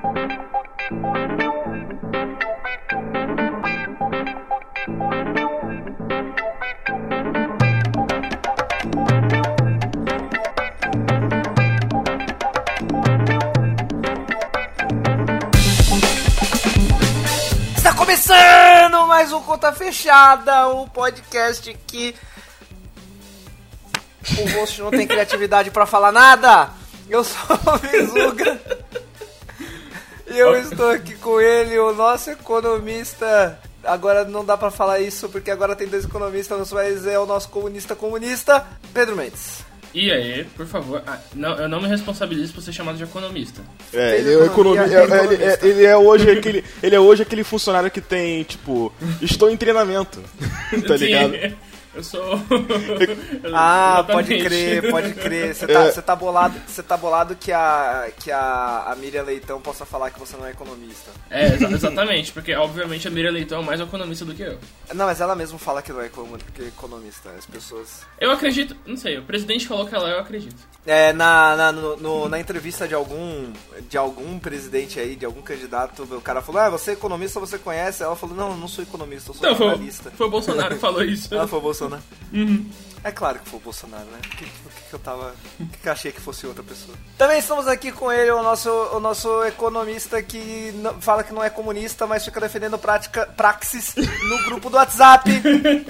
Está começando mais um Conta Fechada, o podcast que o host não tem criatividade pra falar nada. Eu sou o e eu estou aqui com ele, o nosso economista. Agora não dá pra falar isso porque agora tem dois economistas, mas é o nosso comunista comunista, Pedro Mendes. E aí, por favor, ah, não, eu não me responsabilizo por ser chamado de economista. É, ele é, economi- é- é ele, é, economista. ele é hoje aquele, ele é hoje aquele funcionário que tem, tipo, estou em treinamento. tá ligado? Sim, eu sou. Ah, pode crer, pode crer. Você tá, É. você tá bolado, você tá bolado que a que a, a Miriam Leitão possa falar que você não é economista. É, exa- exatamente, porque obviamente a Miriam Leitão é mais economista do que eu. Não, mas ela mesma fala que não é é economista. As pessoas. Eu acredito, não sei, o presidente falou que ela é, eu acredito. É, na, na, no- no- na entrevista de algum de algum presidente aí, de algum candidato, o cara falou: Ah, você é economista, você conhece? Ela falou: Não, eu não sou economista, eu sou Não, foi, jornalista. foi o Bolsonaro que falou isso. Ah, foi o Bolsonaro. Uhum. É claro que foi o Bolsonaro, né? Por que, que, eu tava. Por que, eu achei que fosse outra pessoa? Também estamos aqui com ele, o nosso, o nosso economista que não- fala que não é comunista, mas fica defendendo prática, praxis no grupo do WhatsApp.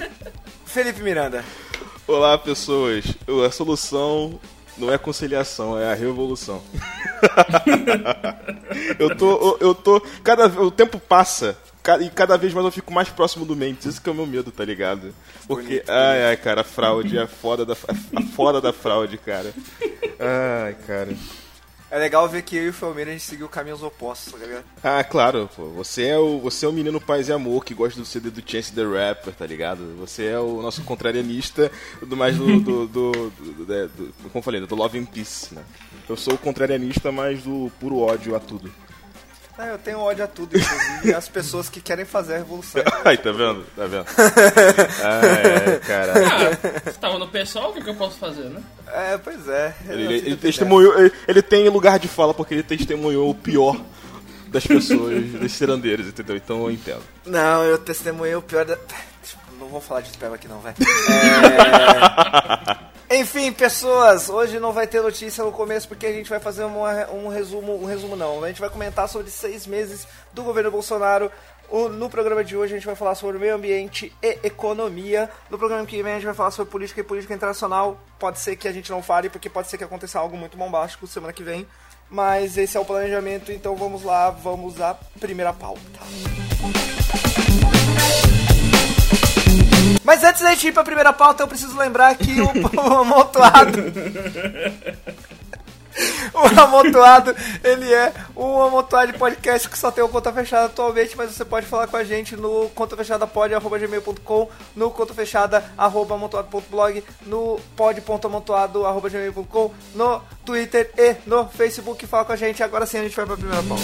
Felipe Miranda. Olá, pessoas. A solução não é conciliação, é a revolução. eu tô, eu, eu tô, cada o tempo passa e cada vez mais eu fico mais próximo do Mendes. Esse que é o meu medo, tá ligado? Porque, Bonito, ai, ai, cara, a fraude é foda da, a foda da fraude, cara. Ai, cara. É legal ver que eu e o Felmeira a gente seguiu caminhos opostos, tá ligado? Ah, claro, pô. Você é o, você é o menino paz e amor que gosta do CD do Chance the Rapper, tá ligado? Você é o nosso contrarianista do mais do, do, do, do- do- do- do- como eu falei, do Love and Peace, né? Eu sou o contrarianista, mas do puro ódio a tudo. Ah, eu tenho ódio a tudo, inclusive as pessoas que querem fazer a revolução. Ai, tá vendo? Tá vendo? Ai, cara. Ah, você tava no pessoal, o que, que eu posso fazer, né? É, pois é. Ele, Eu ele, fico ele testemunhou, ele, ele tem lugar de fala porque ele testemunhou o pior das pessoas, dos cirandeiros, entendeu? Então eu entendo. Não, eu testemunhei o pior da. Tipo, Não vou falar de spam aqui não, velho. É... Enfim, pessoas, hoje não vai ter notícia no começo porque a gente vai fazer um resumo, um resumo não. A gente vai comentar sobre seis meses do governo Bolsonaro. O- no programa de hoje a gente vai falar sobre meio ambiente e economia. No programa que vem a gente vai falar sobre política e política internacional. Pode ser que a gente não fale porque pode ser que aconteça algo muito bombástico semana que vem. Mas esse é o planejamento, então vamos lá, vamos à primeira pauta. Mas antes da gente ir pra primeira pauta, eu preciso lembrar que o, o amontoado. O amontoado, ele é um amontoado de podcast que só tem o conta fechada atualmente, mas você pode falar com a gente no contafechadapod.gmail.com, no contafechada.amontoado.blog, no pod.amontoado.gmail.com, no Twitter e no Facebook. Fala com a gente. Agora sim a gente vai pra primeira pauta.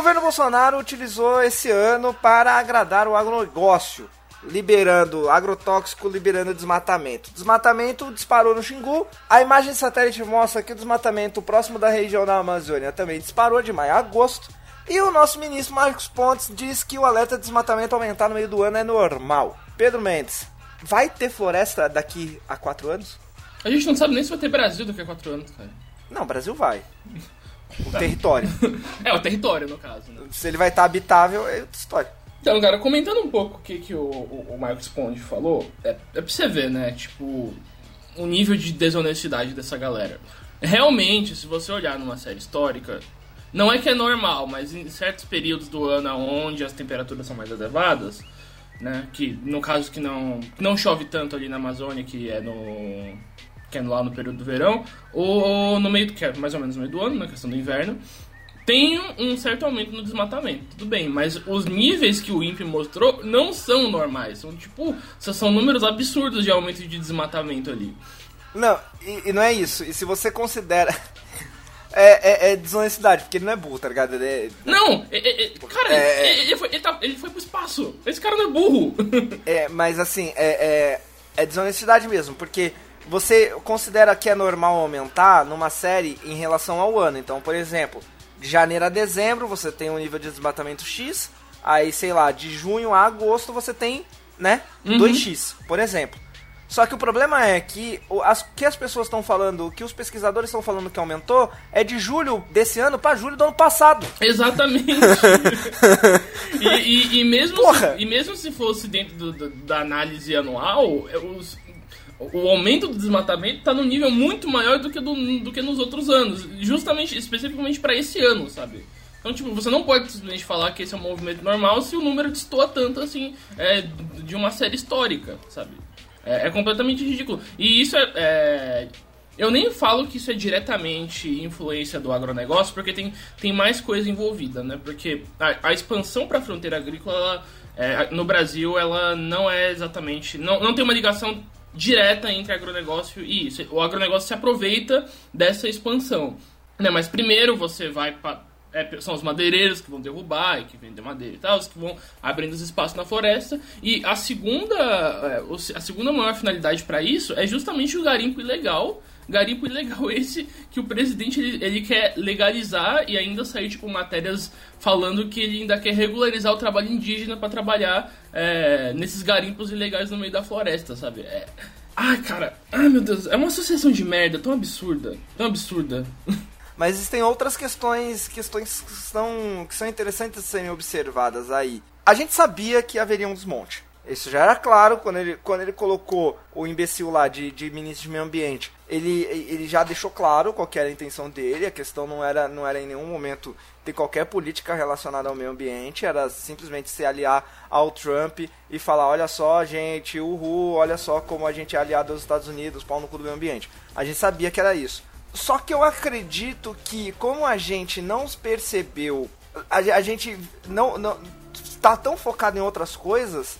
Governo Bolsonaro utilizou esse ano para agradar o agronegócio, liberando agrotóxico, liberando desmatamento. Desmatamento disparou no Xingu. A imagem de satélite mostra que o desmatamento próximo da região da Amazônia também disparou de maio a agosto. E o nosso ministro Marcos Pontes diz que o alerta de desmatamento aumentar no meio do ano é normal. Pedro Mendes, vai ter floresta daqui a quatro anos? A gente não sabe nem se vai ter Brasil daqui a quatro anos, cara. Não, Brasil vai. O território. É, o território, no caso, né? Se ele vai estar habitável, é outra história. Então, cara, comentando um pouco o que, que o, o, o Marcos Ponte falou, é, é pra você ver, né, tipo, o nível de desonestidade dessa galera. Realmente, se você olhar numa série histórica, não é que é normal, mas em certos períodos do ano onde as temperaturas são mais elevadas, né, que no caso que não, não chove tanto ali na Amazônia, que é no que é lá no período do verão, ou no meio do que é mais ou menos no meio do ano, na questão do inverno, tem um certo aumento no desmatamento, tudo bem, mas os níveis que o INPE mostrou não são normais, são tipo, são números absurdos de aumento de desmatamento ali. Não, e, e não é isso, e se você considera... É, é, é, desonestidade, porque ele não é burro, tá ligado? Ele é... Não, é, é cara, é, ele, ele, foi, ele, tá, ele, foi pro espaço. Esse cara não é burro. É, mas assim, é, é, desonestidade mesmo, porque você considera que é normal aumentar numa série em relação ao ano. Então, por exemplo, de janeiro a dezembro você tem um nível de desmatamento X, aí sei lá, de junho a agosto você tem, né, uhum. 2x, por exemplo. Só que o problema é que o as, que as pessoas estão falando, o que os pesquisadores estão falando que aumentou, é de julho desse ano para julho do ano passado. Exatamente. e, e, e, mesmo se, e mesmo se fosse dentro do, do, da análise anual, é, os, o aumento do desmatamento está num nível muito maior do que, do, do que nos outros anos, justamente, especificamente para esse ano, sabe? Então, tipo, você não pode simplesmente falar que esse é um movimento normal se o número destoa tanto, assim, é, de uma série histórica, sabe? É, é completamente ridículo. E isso é, é, Eu nem falo que isso é diretamente influência do agronegócio, porque tem, tem mais coisa envolvida, né? Porque a, a expansão para a fronteira agrícola, ela, é, no Brasil, ela não é exatamente... Não, não tem uma ligação direta entre agronegócio e isso. O agronegócio se aproveita dessa expansão. Né? Mas primeiro você vai pa, é, são os madeireiros que vão derrubar e que vendem madeira e tal, os que vão abrindo os espaços na floresta. E a segunda, é, a segunda maior finalidade para isso é justamente o garimpo ilegal. Garimpo ilegal esse que o presidente ele, ele, quer legalizar e ainda sair tipo matérias falando que ele ainda quer regularizar o trabalho indígena para trabalhar é, nesses garimpos ilegais no meio da floresta, sabe? É... Ai, cara, ai meu Deus, é uma associação de merda tão absurda, tão absurda. Mas existem outras questões, questões que são, que são interessantes de serem observadas aí. A gente sabia que haveria um desmonte. Isso já era claro quando ele, quando ele colocou o imbecil lá de, de ministro de meio ambiente. Ele, ele já deixou claro qual era a intenção dele. A questão não era, não era em nenhum momento ter qualquer política relacionada ao meio ambiente. Era simplesmente se aliar ao Trump e falar: olha só, gente, uhul, olha só como a gente é aliado aos Estados Unidos, pau no cu do meio ambiente. A gente sabia que era isso. Só que eu acredito que, como a gente não percebeu, a, a gente não, não está tão focado em outras coisas,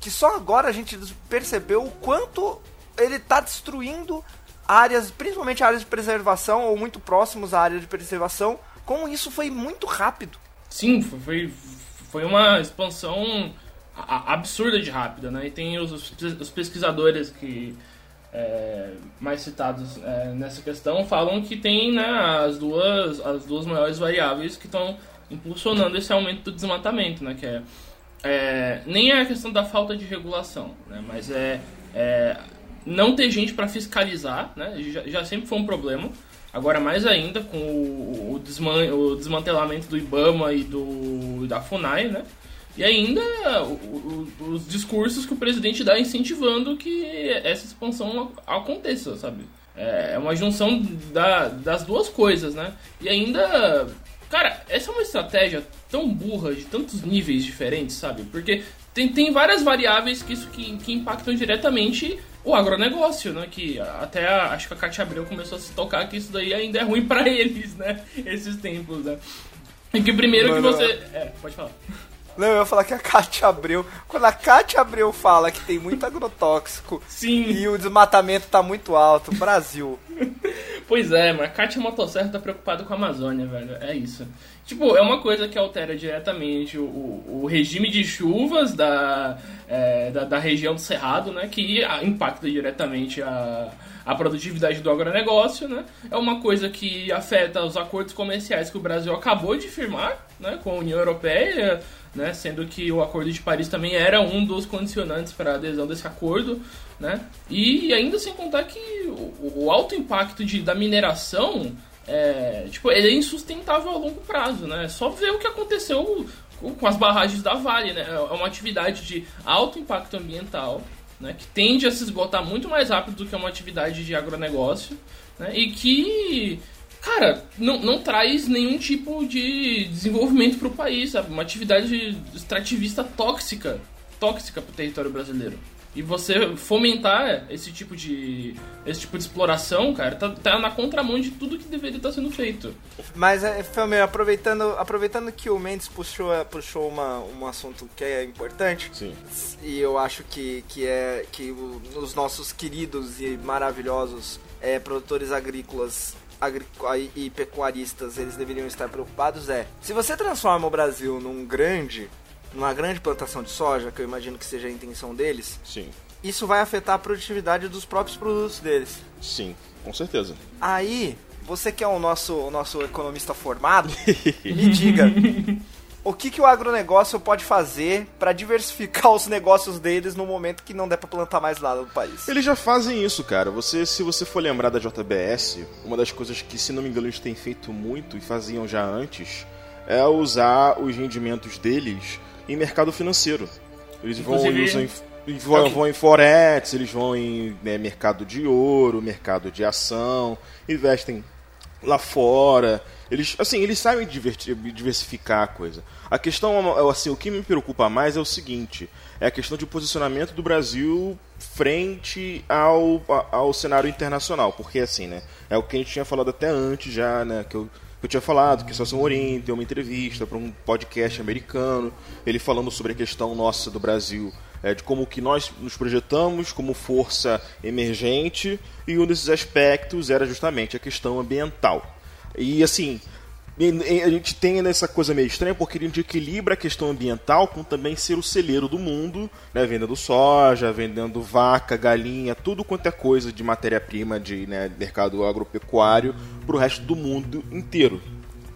que só agora a gente percebeu o quanto ele está destruindo áreas, principalmente áreas de preservação ou muito próximos à área de preservação, como isso foi muito rápido. Sim, foi, foi uma expansão absurda de rápida, né? E tem os, os pesquisadores que é, mais citados é, nessa questão falam que tem né, as, duas, as duas maiores variáveis que estão impulsionando esse aumento do desmatamento, né, que é, é, nem é a questão da falta de regulação, né, mas é, é não ter gente para fiscalizar, né, já, já, sempre foi um problema, agora mais ainda com o, o, desman o desmantelamento do IBAMA e do, da FUNAI, né, e ainda o, os discursos que o presidente dá incentivando que essa expansão aconteça, sabe? É, é uma junção da, das duas coisas, né? E ainda. Cara, essa é uma estratégia tão burra de tantos níveis diferentes, sabe? Porque tem, tem várias variáveis que isso que, que impactam diretamente o agronegócio, né? Que até a, acho que a Katia Abreu começou a se tocar que isso daí ainda é ruim para eles, né? Esses tempos, né? E que primeiro Mano, que você. É, pode falar. Não, eu ia falar que a Cátia Abreu. Quando a Cátia Abreu fala que tem muito agrotóxico Sim. e o desmatamento tá muito alto, Brasil. pois é, mas a Cátia Motosserra tá preocupada com a Amazônia, velho. É isso. Tipo, é uma coisa que altera diretamente o, o regime de chuvas da, é, da, da, região do Cerrado, né? Que impacta diretamente a, a produtividade do agronegócio, né? É uma coisa que afeta os acordos comerciais que o Brasil acabou de firmar, né? Com a União Europeia, né? Sendo que o Acordo de Paris também era um dos condicionantes para a adesão desse acordo, né? E ainda sem contar que o, o alto impacto de, da mineração, é, tipo, ele é insustentável a longo prazo, né? É só ver o que aconteceu com as barragens da Vale, né? É uma atividade de alto impacto ambiental, né? Que tende a se esgotar muito mais rápido do que uma atividade de agronegócio, né? E que cara, não, não traz nenhum tipo de desenvolvimento para o país, sabe? Uma atividade extrativista tóxica, tóxica para o território brasileiro. E você fomentar esse tipo de esse tipo de exploração, cara, tá, tá na contramão de tudo que deveria estar sendo feito. Mas, é, Felmer, aproveitando, aproveitando que o Mendes puxou, puxou uma, um assunto que é importante, Sim. e eu acho que, que é que o- os nossos queridos e maravilhosos é, produtores agrícolas agri- e e pecuaristas eles deveriam estar preocupados é se você transforma o Brasil num grande numa grande plantação de soja que eu imagino que seja a intenção deles Sim. isso vai afetar a produtividade dos próprios produtos deles Sim, com certeza. Aí, você que é o nosso, o nosso economista formado, me diga, o que, que o agronegócio pode fazer para diversificar os negócios deles no momento que não der para plantar mais nada no país? Eles já fazem isso, cara. Você, se você for lembrar da JBS, uma das coisas que, se não me engano, eles têm feito muito e faziam já antes, é usar os rendimentos deles em mercado financeiro. Eles vão, Inclusive, usam em, vão, Ok. vão em forex, eles vão em né, mercado de ouro, mercado de ação, investem lá fora. Eles, assim, eles sabem diversificar a coisa. A questão, é, assim, o que me preocupa mais é o seguinte: é a questão de posicionamento do Brasil frente ao, ao cenário internacional. Porque, assim, né? É o que a gente tinha falado até antes já, né? Que eu, que eu tinha falado que Celso Morim deu uma entrevista para um podcast americano, ele falando sobre a questão nossa do Brasil é, de como que nós nos projetamos como força emergente e um desses aspectos era justamente a questão ambiental. E assim, a gente tem nessa coisa meio estranha porque gente equilibra a questão ambiental com também ser o celeiro do mundo, né, vendendo soja, vendendo vaca, galinha, tudo quanto é coisa de matéria-prima de né, mercado agropecuário para o resto do mundo inteiro.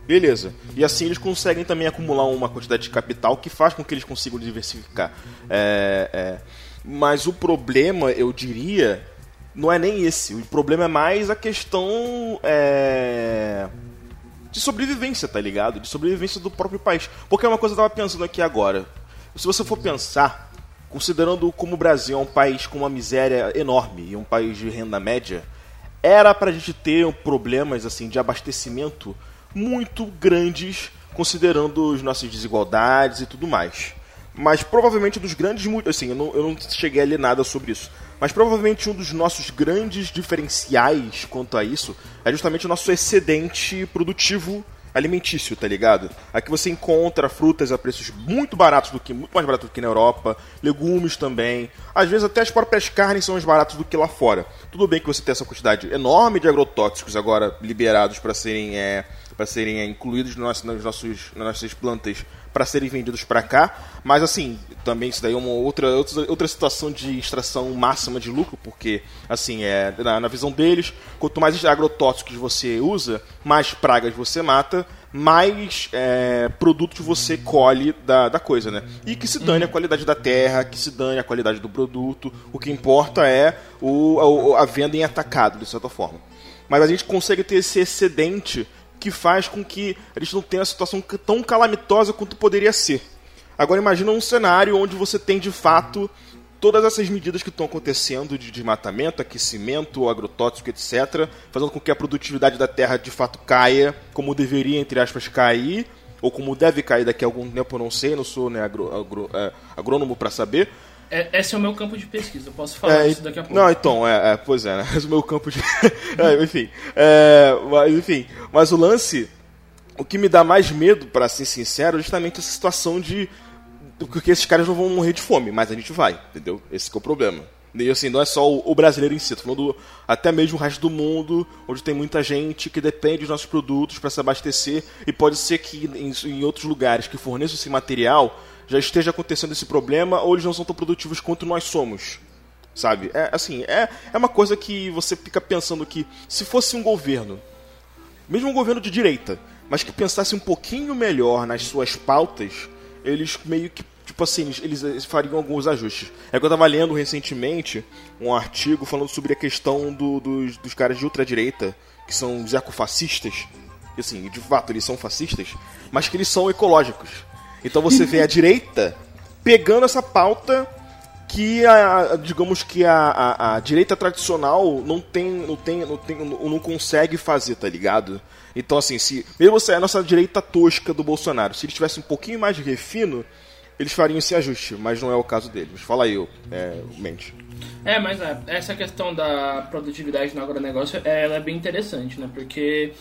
Beleza. E assim eles conseguem também acumular uma quantidade de capital que faz com que eles consigam diversificar. É, é. Mas o problema, eu diria, não é nem esse. O problema é mais a questão é, de sobrevivência, tá ligado? De sobrevivência do próprio país. Porque é uma coisa que eu tava pensando aqui agora. Se você for pensar, considerando como o Brasil é um país com uma miséria enorme e um país de renda média, era pra gente ter problemas assim de abastecimento muito grandes, considerando as nossas desigualdades e tudo mais. Mas provavelmente dos grandes. Assim, eu não, eu não cheguei a ler nada sobre isso. Mas provavelmente um dos nossos grandes diferenciais quanto a isso é justamente o nosso excedente produtivo alimentício, tá ligado? Aqui você encontra frutas a preços muito baratos do que muito mais baratos do que na Europa, legumes também. Às vezes até as próprias carnes são mais baratas do que lá fora. Tudo bem que você tem essa quantidade enorme de agrotóxicos agora liberados para serem é, para serem é, incluídos nos nossos, nas nossas plantas para serem vendidos para cá, mas assim, também isso daí é uma outra, outra, outra situação de extração máxima de lucro, porque assim, é na, na visão deles, quanto mais agrotóxicos você usa, mais pragas você mata, mais é, produtos você colhe da, da coisa, né? E que se dane a qualidade da terra, que se dane a qualidade do produto, o que importa é o, a, a venda em atacado, de certa forma. Mas a gente consegue ter esse excedente que faz com que a gente não tenha uma situação tão calamitosa quanto poderia ser. Agora imagina um cenário onde você tem de fato todas essas medidas que estão acontecendo de desmatamento, aquecimento, agrotóxico, etc., fazendo com que a produtividade da terra de fato caia, como deveria, entre aspas, cair, ou como deve cair daqui a algum tempo, eu não sei, não sou né, agro, agro, é, agrônomo para saber. É, esse é o meu campo de pesquisa, eu posso falar É, isso daqui a pouco. Não, então, é, é, pois é, né? Mas o meu campo de. é, enfim. É, mas, enfim. Mas o lance. O que me dá mais medo, para ser sincero, é justamente essa situação de. Porque esses caras não vão morrer de fome, mas a gente vai, entendeu? Esse que é o problema. E assim, não é só o, brasileiro em si, tô falando até mesmo o resto do mundo, onde tem muita gente que depende dos nossos produtos para se abastecer, e pode ser que em, em outros lugares que forneçam esse material já esteja acontecendo esse problema, ou eles não são tão produtivos quanto nós somos. Sabe? É assim, é, é uma coisa que você fica pensando que se fosse um governo, mesmo um governo de direita, mas que pensasse um pouquinho melhor nas suas pautas, eles meio que, tipo assim, eles, fariam alguns ajustes. É que eu tava lendo recentemente um artigo falando sobre a questão do- dos, dos caras de ultradireita, que são os ecofascistas, e assim, de fato eles são fascistas, mas que eles são ecológicos. Então você vê a direita pegando essa pauta que a, digamos que a, a, a direita tradicional não tem, não tem, não tem, não, consegue fazer, tá ligado? Então assim, se mesmo se a nossa direita tosca do Bolsonaro, se ele tivesse um pouquinho mais de refino, eles fariam esse ajuste, mas não é o caso deles. Fala aí, é, Mente. É, mas é, essa questão da produtividade no agronegócio ela é bem interessante, né? Porque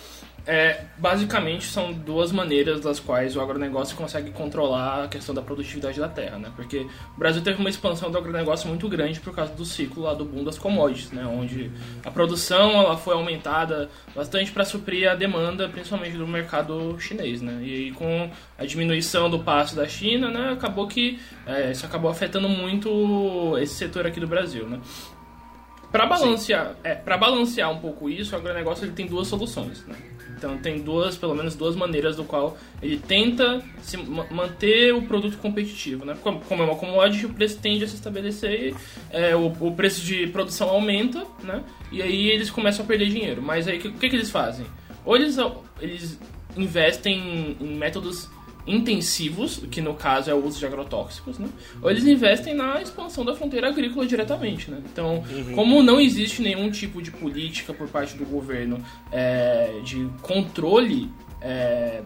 é, basicamente são duas maneiras das quais o agronegócio consegue controlar a questão da produtividade da terra, né? Porque o Brasil teve uma expansão do agronegócio muito grande por causa do ciclo lá do boom das commodities, né? Onde a produção ela foi aumentada bastante para suprir a demanda, principalmente do mercado chinês, né? E aí, com a diminuição do passo da China, né? Acabou que é, isso acabou afetando muito esse setor aqui do Brasil, né? Para balancear, é, balancear um pouco isso, o agronegócio ele tem duas soluções, né? Então tem duas, pelo menos duas maneiras do qual ele tenta se manter o produto competitivo, né? Como, como é uma commodity, o preço tende a se estabelecer, é, o, o, preço de produção aumenta, né? E aí eles começam a perder dinheiro. Mas aí o que, que, que eles fazem? Ou eles, eles investem em métodos intensivos, que no caso é o uso de agrotóxicos, né? ou eles investem na expansão da fronteira agrícola diretamente. Né? Então, uhum. como não existe nenhum tipo de política por parte do governo é, de controle é,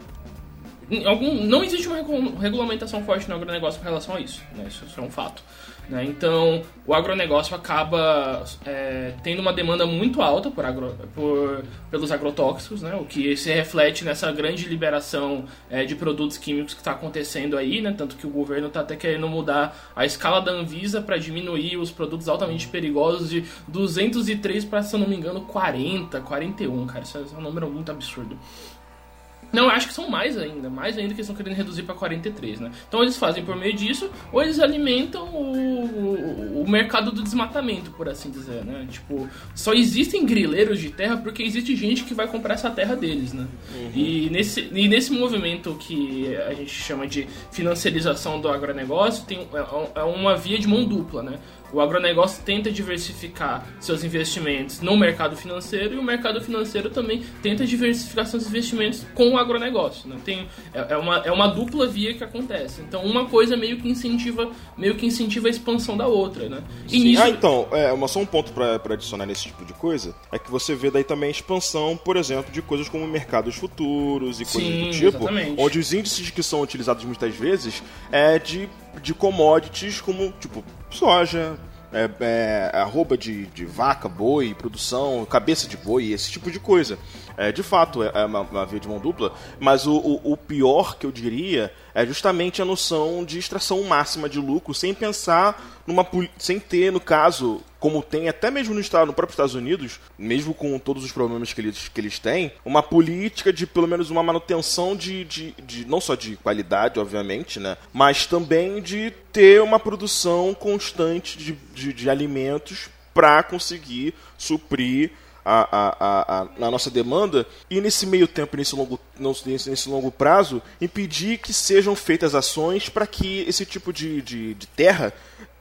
algum, não existe uma regulamentação forte no agronegócio com relação a isso. Né? Isso, isso é um fato. Né? Então, o agronegócio acaba é, tendo uma demanda muito alta por agro, por, pelos agrotóxicos, né? o que se reflete nessa grande liberação é, de produtos químicos que está acontecendo aí, né? tanto que o governo está até querendo mudar a escala da Anvisa para diminuir os produtos altamente perigosos de 203 para, se eu não me engano, 40, 41, cara, isso é um número muito absurdo. Não, acho que são mais ainda, mais ainda que eles estão querendo reduzir para 43, né? Então eles fazem por meio disso, ou eles alimentam o, o, mercado do desmatamento, por assim dizer, né? Tipo, só existem grileiros de terra porque existe gente que vai comprar essa terra deles, né? Uhum. E, nesse, e nesse movimento que a gente chama de financiarização do agronegócio, tem, é, é uma via de mão dupla, né? O agronegócio tenta diversificar seus investimentos no mercado financeiro e o mercado financeiro também tenta diversificar seus investimentos com o agronegócio. Né? Tem, é, é, uma, é uma dupla via que acontece. Então uma coisa meio que incentiva, meio que incentiva a expansão da outra. Né? E nisso... Ah, então, é, só um ponto para adicionar nesse tipo de coisa é que você vê daí também a expansão, por exemplo, de coisas como mercados futuros e coisas Sim, do tipo, exatamente. onde os índices que são utilizados muitas vezes é de, de commodities como tipo soja, é, é, arroba de, de vaca, boi, produção, cabeça de boi, esse tipo de coisa. É, de fato, é, é uma, uma via de mão dupla, mas o, o, o, pior que eu diria é justamente a noção de extração máxima de lucro, sem pensar numa. sem ter, no caso, como tem até mesmo no, estado, no próprio Estados Unidos, mesmo com todos os problemas que eles, que eles têm, uma política de pelo menos uma manutenção de, de, de não só de qualidade, obviamente, né? Mas também de ter uma produção constante de, de, de alimentos para conseguir suprir a, a, a, a, nossa demanda e nesse meio tempo, nesse longo, nesse, longo prazo, impedir que sejam feitas ações para que esse tipo de, de, de terra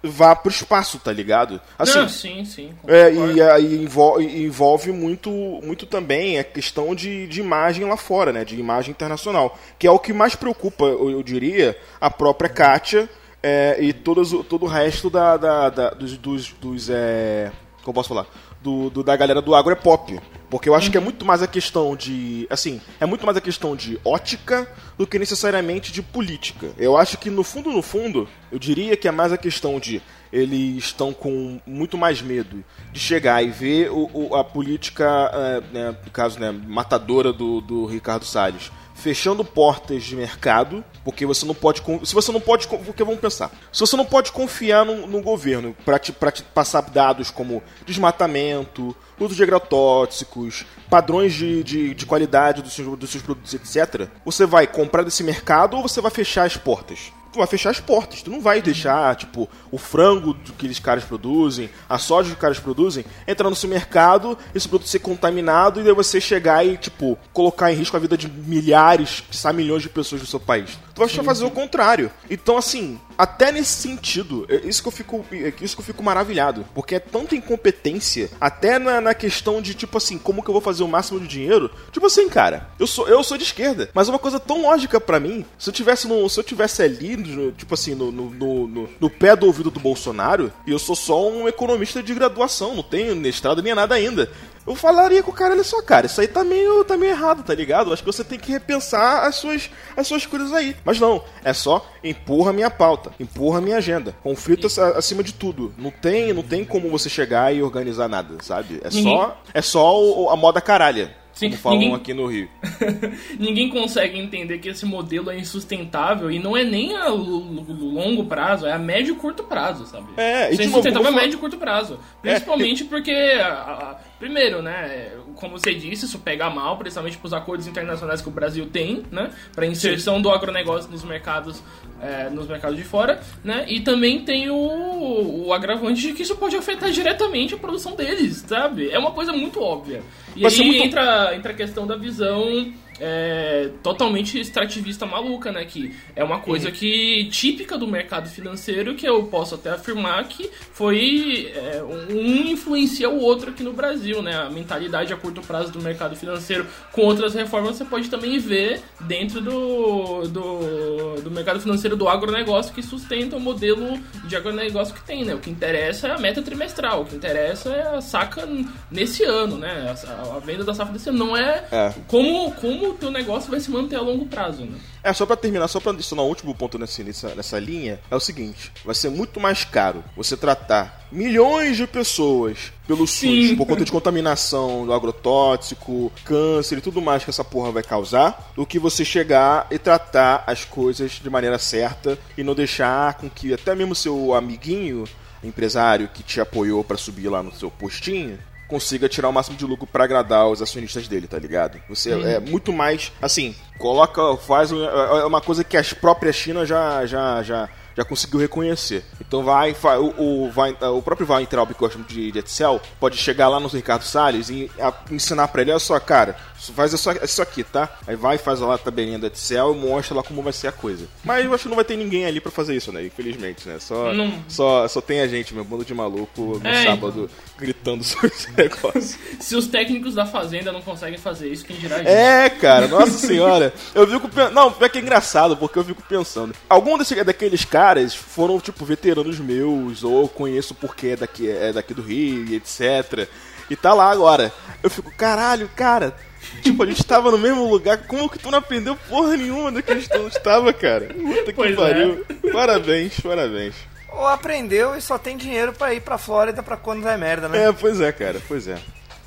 vá para o espaço, tá ligado? Assim, Não, sim, sim. É, e aí envolve, envolve, muito, muito também a questão de, de imagem lá fora, né? De imagem internacional. Que é o que mais preocupa, eu, eu diria, a própria Kátia é, e todos, todo o resto da, da, da dos, dos, dos é, como posso falar? Do, do, da galera do agro é pop. Porque eu acho uhum. que é muito mais a questão de. Assim, é muito mais a questão de ótica do que necessariamente de política. Eu acho que no fundo, no fundo, eu diria que é mais a questão de eles estão com muito mais medo de chegar e ver o, o a política, é, né, no caso, né, matadora do, do Ricardo Salles fechando portas de mercado, porque você não pode. Se você não pode. Porque vamos pensar. Se você não pode confiar no, no governo para te, te passar dados como desmatamento, uso de agrotóxicos, padrões de, de, de qualidade dos seus, dos seus produtos, etc., você vai comprar desse mercado ou você vai fechar as portas? Tu vai fechar as portas. Tu não vai deixar, tipo, o frango que aqueles caras produzem, a soja que os caras produzem, entrar no seu mercado, esse produto ser contaminado e daí você chegar e, tipo, colocar em risco a vida de milhares, quizá milhões de pessoas do seu país. Tu vai sim, fazer sim. o contrário. Então, assim, até nesse sentido, é isso que eu fico, é isso que eu fico maravilhado. Porque é tanta incompetência, até na, na questão de, tipo assim, como que eu vou fazer o máximo de dinheiro. Tipo assim, cara, eu sou, eu sou de esquerda, mas uma coisa tão lógica para mim, se eu tivesse no, se eu tivesse ali tipo assim, no, no, no, no, pé do ouvido do Bolsonaro, e eu sou só um economista de graduação, não tenho mestrado nem nada ainda. Eu falaria com o cara, olha só, cara, isso aí tá meio, tá meio errado, tá ligado? Acho que você tem que repensar as suas, as suas coisas aí. Mas não, é só empurra a minha pauta, empurra a minha agenda. Conflito acima de tudo. Não tem, não tem como você chegar e organizar nada, sabe? É só, é só o, a moda caralha. Sim, como falam ninguém... aqui no Rio. ninguém consegue entender que esse modelo é insustentável e não é nem a longo prazo, é a médio e curto prazo, sabe? É, Isso é insustentável a médio e curto prazo. Principalmente é. porque, a, a, primeiro, né, como você disse, isso pega mal, principalmente para os acordos internacionais que o Brasil tem, né, para inserção Sim. do agronegócio nos mercados é, nos mercados de fora, né? E também tem o, o agravante de que isso pode afetar diretamente a produção deles, sabe? É uma coisa muito óbvia. E Vai aí muito... entra, entra a questão da visão é, totalmente extrativista maluca, né? Que é uma coisa que típica do mercado financeiro que eu posso até afirmar que foi é, um influencia o outro aqui no Brasil, né? A mentalidade a curto prazo do mercado financeiro com outras reformas você pode também ver dentro do, do, do mercado financeiro do agronegócio que sustenta o modelo de agronegócio que tem, né? O que interessa é a meta trimestral, o que interessa é a saca nesse ano, né? A, a venda da safra desse ano não é, é. como como como o teu negócio vai se manter a longo prazo, né? É, só para terminar, só para adicionar um último ponto nessa, nessa, nessa linha, é o seguinte: vai ser muito mais caro você tratar milhões de pessoas pelo SUS Sim. por conta de contaminação do agrotóxico, câncer e tudo mais que essa porra vai causar, do que você chegar e tratar as coisas de maneira certa e não deixar com que até mesmo seu amiguinho empresário que te apoiou para subir lá no seu postinho consiga tirar o máximo de lucro para agradar os acionistas dele, tá ligado? Você uhum. é muito mais, assim, coloca, faz é, é uma coisa que as próprias China já já já já conseguiu reconhecer. Então vai, vai o, o, vai, o próprio Weintraub, que gosta de, de Excel, pode chegar lá no Ricardo Salles e a, ensinar para ele, olha só, cara, faz isso, isso aqui, tá? Aí vai, faz lá a tabelinha do Excel e mostra lá como vai ser a coisa. Mas eu acho que não vai ter ninguém ali para fazer isso, né? Infelizmente, né? Só, só, só tem a gente, meu bando de maluco, no é, sábado, então. gritando sobre esse negócio. Se os técnicos da Fazenda não conseguem fazer isso, quem dirá isso? É, cara, nossa senhora. Eu fico pensando. Não, é que é engraçado, porque eu fico pensando. Algum desse, daqueles caras foram, tipo, veteranos meus, ou conheço porque é daqui, é daqui do Rio etc. E tá lá agora. Eu fico, caralho, cara Tipo, a gente tava no mesmo lugar, como que tu não aprendeu porra nenhuma do que a gente estava, cara? Puta que pois é. pariu. É. Parabéns, parabéns. Ou aprendeu e só tem dinheiro para ir pra Flórida pra quando vai merda, né? É, pois é, cara, pois é.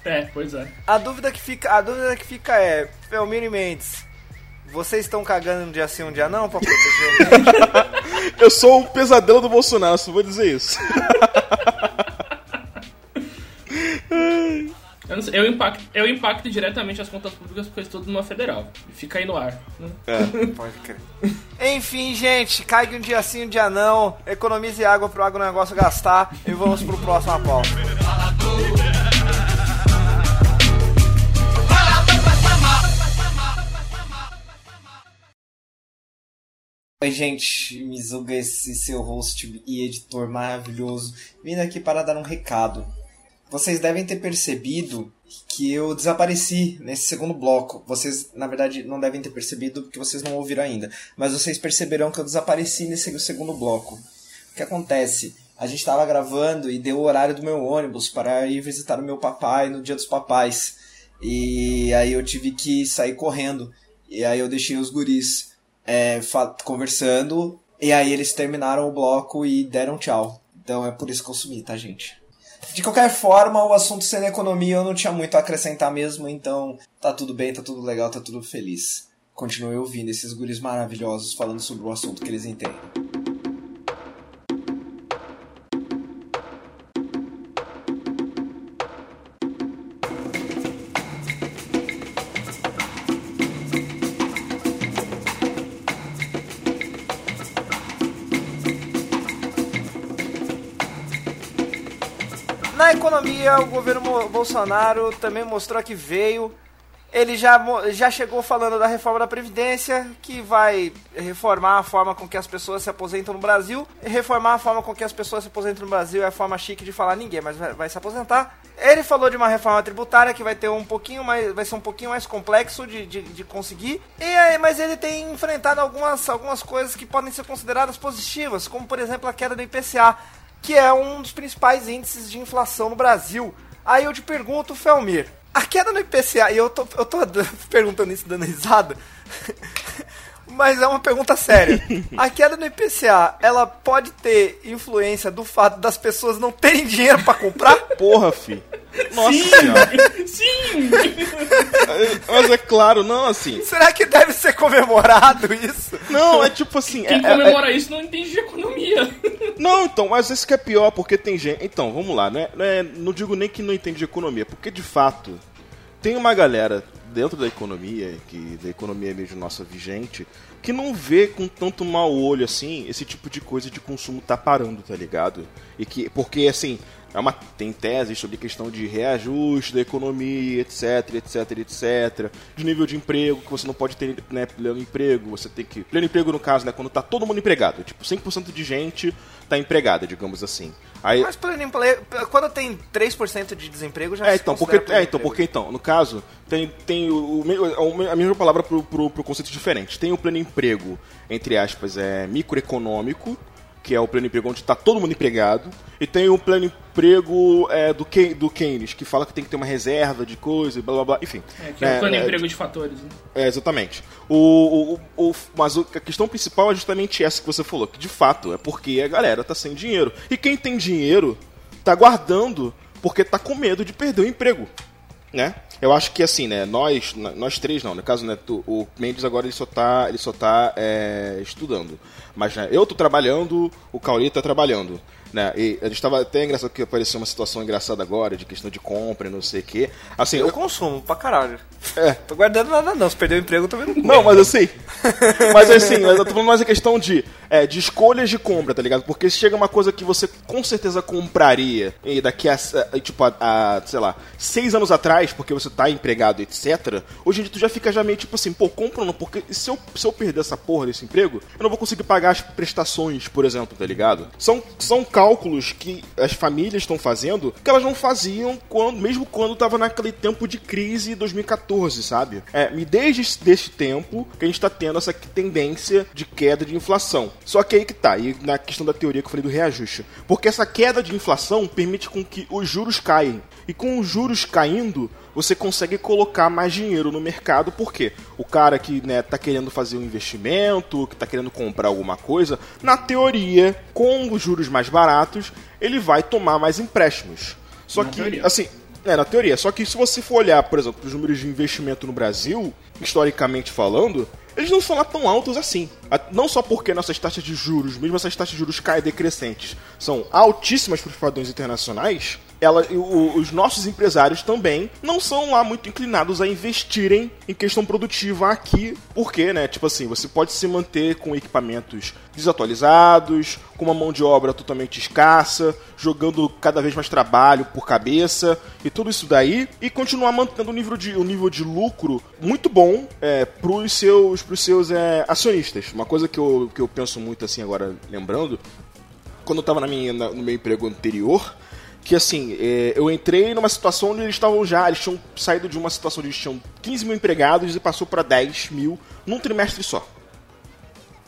É, pois é. A dúvida que fica, a dúvida que fica é, Felmini Mendes, vocês estão cagando um dia sim, um dia não pra proteger o Eu sou o pesadelo do Bolsonaro, só vou dizer isso. Eu, sei, eu, impacto, eu impacto diretamente as contas públicas porque eu estou numa federal. Fica aí no ar. Né? É. Pode crer. Enfim, gente, cai um dia sim, um dia não. Economize água pro agronegócio gastar e vamos pro próximo pauta. Oi, gente, Mizuga, esse seu host e editor maravilhoso, vindo aqui para dar um recado vocês devem ter percebido que eu desapareci nesse segundo bloco. Vocês, na verdade, não devem ter percebido porque vocês não ouviram ainda. Mas vocês perceberão que eu desapareci nesse segundo bloco. O que acontece? A gente estava gravando e deu o horário do meu ônibus para ir visitar o meu papai no dia dos papais. E aí eu tive que sair correndo. E aí eu deixei os guris é, conversando. E aí eles terminaram o bloco e deram tchau. Então é por isso que eu sumi, tá, gente? De qualquer forma, o assunto sendo economia eu não tinha muito a acrescentar mesmo, então tá tudo bem, tá tudo legal, tá tudo feliz. Continue ouvindo esses guris maravilhosos falando sobre o assunto que eles entendem. Economia, o governo Bolsonaro também mostrou que veio. Ele já, já chegou falando da reforma da Previdência, que vai reformar a forma com que as pessoas se aposentam no Brasil. Reformar a forma com que as pessoas se aposentam no Brasil é a forma chique de falar ninguém, mas vai, vai se aposentar. Ele falou de uma reforma tributária que vai ter um pouquinho mais. vai ser um pouquinho mais complexo de, de, de conseguir. E mas ele tem enfrentado algumas, algumas coisas que podem ser consideradas positivas, como por exemplo a queda do IPCA que é um dos principais índices de inflação no Brasil. Aí eu te pergunto, Felmir, a queda no IPCA, e eu tô, eu tô perguntando isso dando risada, mas é uma pergunta séria. A queda no IPCA, ela pode ter influência do fato das pessoas não terem dinheiro para comprar? Porra, fi. Nossa Sim! senhora. Sim! Mas é claro, não assim. Será que deve ser comemorado isso? Não, é tipo assim. Quem é- é- comemora isso não entende de economia. Não, então, mas esse que é pior, porque tem gente. Então, vamos lá, né? né, Não digo nem que não entende de economia, porque de fato tem uma galera dentro da economia, que da economia mesmo nossa vigente, que não vê com tanto mau olho assim esse tipo de coisa de consumo tá parando, tá ligado? E que porque assim, é uma, tem teses sobre questão de reajuste da economia, etc, etc, etc. De nível de emprego, que você não pode ter né, pleno emprego, você tem que. Pleno emprego, no caso, né? Quando tá todo mundo empregado. Tipo, 100% de gente tá empregada, digamos assim. Aí, Mas pleno emprego, quando tem 3% de desemprego já é, se então, porque, é, então, porque então, no caso, tem, tem o, o a mesma palavra pro, pro, pro conceito diferente. Tem o pleno emprego, entre aspas, é microeconômico, que é o pleno emprego onde está todo mundo empregado, e tem o pleno emprego é, do, Key- do Keynes, que fala que tem que ter uma reserva de coisa, e blá blá blá, enfim. É, que é o plano é, emprego de fatores. Né? é, exatamente. O, o, o- mas a questão principal é justamente essa que você falou, que de fato é porque a galera tá sem dinheiro. E quem tem dinheiro tá guardando porque tá com medo de perder o emprego. Né? Eu acho que assim, né, nós, nós três não, no caso, né, tu- o Mendes agora ele só tá, ele só tá é, estudando. Mas né, eu tô trabalhando, o Cauli tá trabalhando. Né? E a gente tava até engraçado que apareceu uma situação engraçada agora, de questão de compra e não sei o quê. Assim, Eu eu, consumo pra caralho. É. Tô guardando nada não, se perder o emprego eu também não Não, mas assim. mas assim, eu tô falando mais a questão de, é, de escolhas de compra, tá ligado? Porque se chega uma coisa que você com certeza compraria e daqui a, a- tipo, a, a, sei lá, seis anos atrás, porque você tá empregado, etc., hoje em dia tu já fica já meio tipo assim, pô, compra ou não? Porque se eu, se eu perder essa porra desse emprego, eu não vou conseguir pagar as prestações, por exemplo, tá ligado? São, são cálculos que as famílias estão fazendo que elas não faziam quando, mesmo quando tava naquele tempo de crise 2014, sabe? É, e desde esse- desse tempo que a gente tá tendo essa tendência de queda de inflação. Só que aí que tá, e na questão da teoria que eu falei do reajuste. Porque essa queda de inflação permite com que os juros caem. E com os juros caindo, você consegue colocar mais dinheiro no mercado, porque o cara que né, tá querendo fazer um investimento, que tá querendo comprar alguma coisa, na teoria, com os juros mais baratos, ele vai tomar mais empréstimos. Só Na que, teoria. assim, é, na teoria. Só que se você for olhar, por exemplo, os números de investimento no Brasil, historicamente falando, eles não são lá tão altos assim. Não só porque nossas taxas de juros, mesmo essas taxas de juros caem decrescentes, são altíssimas para os padrões internacionais, ela, o- os nossos empresários também não são lá muito inclinados a investirem em questão produtiva aqui, porque, né, tipo assim, você pode se manter com equipamentos desatualizados, com uma mão de obra totalmente escassa, jogando cada vez mais trabalho por cabeça e tudo isso daí, e continuar mantendo um nível de, um nível de lucro muito bom é, para os seus, pros seus é, acionistas. Uma coisa que eu, que eu penso muito assim agora, lembrando, quando eu tava na minha, na- no meu emprego anterior, que assim, é, eu entrei numa situação onde eles estavam já, eles tinham saído de uma situação onde eles tinham 15 mil empregados e passou para 10 mil num trimestre só.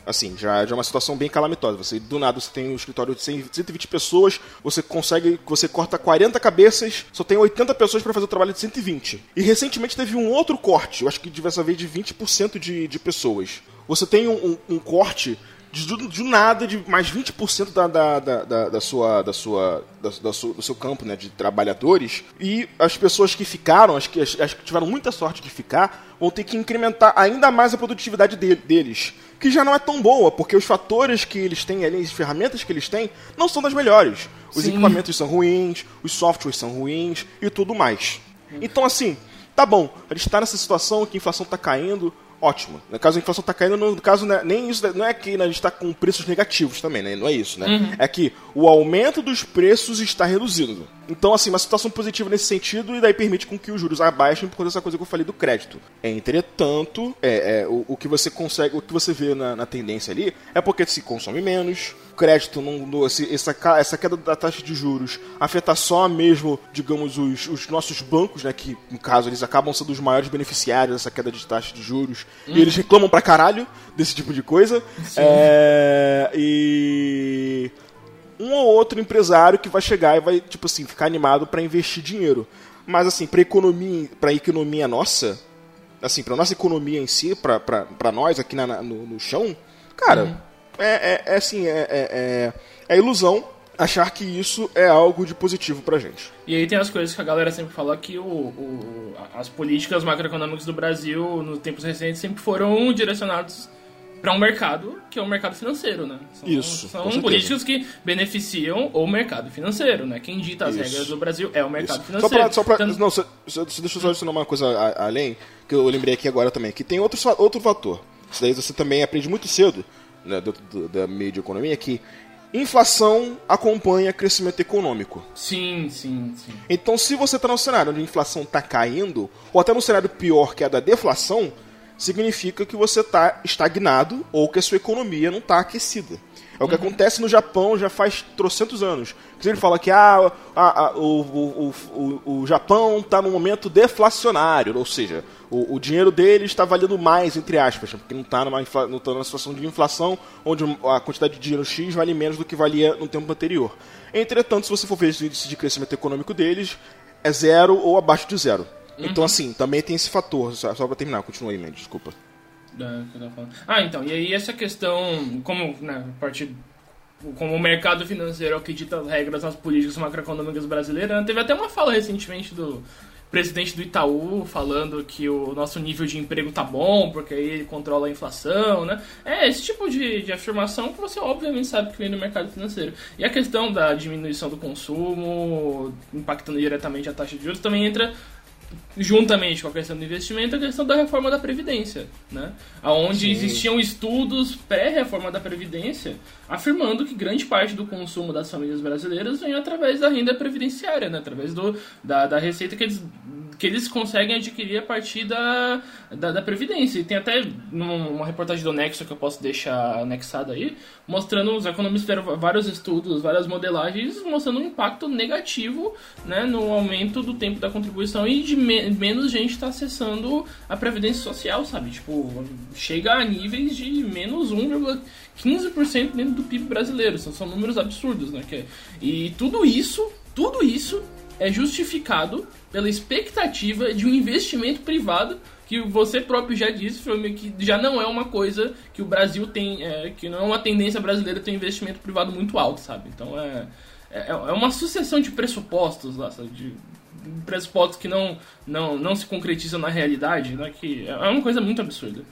Assim, já, já é uma situação bem calamitosa. Você, do nada, você tem um escritório de 100, 120 pessoas, você consegue, você corta 40 cabeças, só tem 80 pessoas para fazer o trabalho de 120. E recentemente teve um outro corte, eu acho que dessa vez de 20% de, de pessoas. Você tem um, um- um corte de, do- nada de mais 20% da, da, da, da, da sua, da sua, da, da sua- do seu campo né, de trabalhadores. E as pessoas que ficaram, as que, as, as que tiveram muita sorte de ficar, vão ter que incrementar ainda mais a produtividade de- deles. Que já não é tão boa, porque os fatores que eles têm ali, as ferramentas que eles têm, não são das melhores. Os Sim. equipamentos são ruins, os softwares são ruins e tudo mais. Então, assim, tá bom, a gente tá nessa situação que a inflação tá caindo, ótimo. No caso, a inflação tá caindo, no caso, né, nem isso, não é que né, a gente tá com preços negativos também, né? Não é isso, né? É que o aumento dos preços está reduzindo. Então, assim, uma situação positiva nesse sentido e daí permite com que os juros abaixem por causa dessa coisa que eu falei do crédito. Entretanto, é, é, o, o que você consegue, o que você vê na, na tendência ali é porque se consome menos, o crédito, não, não- essa, essa queda da taxa de juros afeta só mesmo, digamos, os, os nossos bancos, né, que no caso eles acabam sendo os maiores beneficiários dessa queda de taxa de juros, e eles reclamam pra caralho desse tipo de coisa. É, e um ou outro empresário que vai chegar e vai, tipo assim, ficar animado para investir dinheiro. Mas assim, para economia, para economia nossa, assim, para nossa economia em si, para nós aqui na, no, no, chão, cara, uhum. é, é, é, assim, é, é, é, é ilusão achar que isso é algo de positivo pra gente. E aí tem as coisas que a galera sempre fala que o, o as políticas macroeconômicas do Brasil, nos tempos recentes, sempre foram direcionadas para um mercado que é o um mercado financeiro, né? São, Isso. São políticas que beneficiam o mercado financeiro, né? Quem dita as Isso. regras do Brasil é o mercado Isso. financeiro. Só pra, só pra, Não, só, só, deixa eu só adicionar uma coisa além, que eu lembrei aqui agora também, que tem outro, outro fator. Isso daí você também aprende muito cedo, né, do, do, da meio de economia, que inflação acompanha crescimento econômico. Sim, sim, sim. Então, se você está num cenário onde a inflação está caindo, ou até num cenário pior que é a da deflação, significa que você está estagnado ou que a sua economia não está aquecida. É o que uhum. acontece no Japão já faz trocentos anos. Ele fala que ah, a, a, o, o, o, o Japão está num momento deflacionário, ou seja, o, o, dinheiro dele está valendo mais, entre aspas, porque não está numa, não tá numa situação de inflação onde a quantidade de dinheiro X vale menos do que valia no tempo anterior. Entretanto, se você for ver o índice de crescimento econômico deles, é zero ou abaixo de zero. Uhum. Então, assim, também tem esse fator. Só, só para terminar, continua aí, Mendes, desculpa. Ah, então, e aí essa questão, como né, a partir como o mercado financeiro é o que dita as regras nas políticas macroeconômicas brasileiras, né, teve até uma fala recentemente do presidente do Itaú falando que o nosso nível de emprego tá bom, porque aí ele controla a inflação, né? É esse tipo de, de afirmação que você obviamente sabe que vem do mercado financeiro. E a questão da diminuição do consumo, impactando diretamente a taxa de juros, também entra juntamente com a questão do investimento, a questão da reforma da Previdência, né? Onde Sim. existiam estudos pré-reforma da Previdência afirmando que grande parte do consumo das famílias brasileiras vem através da renda previdenciária, né? Através do, da, da receita que eles que eles conseguem adquirir a partir da, da, da, Previdência. E tem até uma reportagem do Nexo que eu posso deixar anexada aí, mostrando, os economistas fizeram vários estudos, várias modelagens, mostrando um impacto negativo né, no aumento do tempo da contribuição e de me menos gente está acessando a Previdência Social, sabe? Tipo, chega a níveis de menos 1,15% dentro do PIB brasileiro. São, são números absurdos, né? Que, e tudo isso, tudo isso é justificado pela expectativa de um investimento privado que você próprio já disse, que já não é uma coisa que o Brasil tem, é, que não é uma tendência brasileira ter um investimento privado muito alto, sabe? Então é, é, é uma sucessão de pressupostos lá, sabe? De pressupostos que não, não, não se concretizam na realidade, né? Que é uma coisa muito absurda.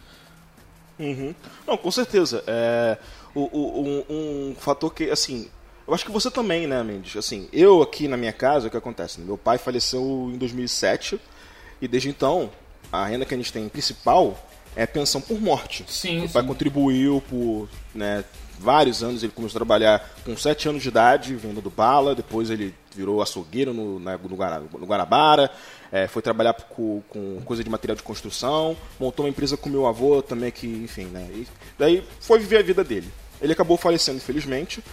Uhum. Não, com certeza. É, o, o, um, um fator que, assim, eu acho que você também, né, Mendes? Assim, eu aqui na minha casa, o que acontece? Meu pai faleceu em 2007 e desde então a renda que a gente tem principal é pensão por morte. Sim. Meu pai sim. contribuiu por né, vários anos. Ele começou a trabalhar com 7 anos de idade, vendendo bala. Depois ele virou açougueiro no, na, no, Guanabara. É, foi trabalhar com, com, coisa de material de construção. Montou uma empresa com meu avô também, que, enfim, né? E daí foi viver a vida dele. Ele acabou falecendo, infelizmente.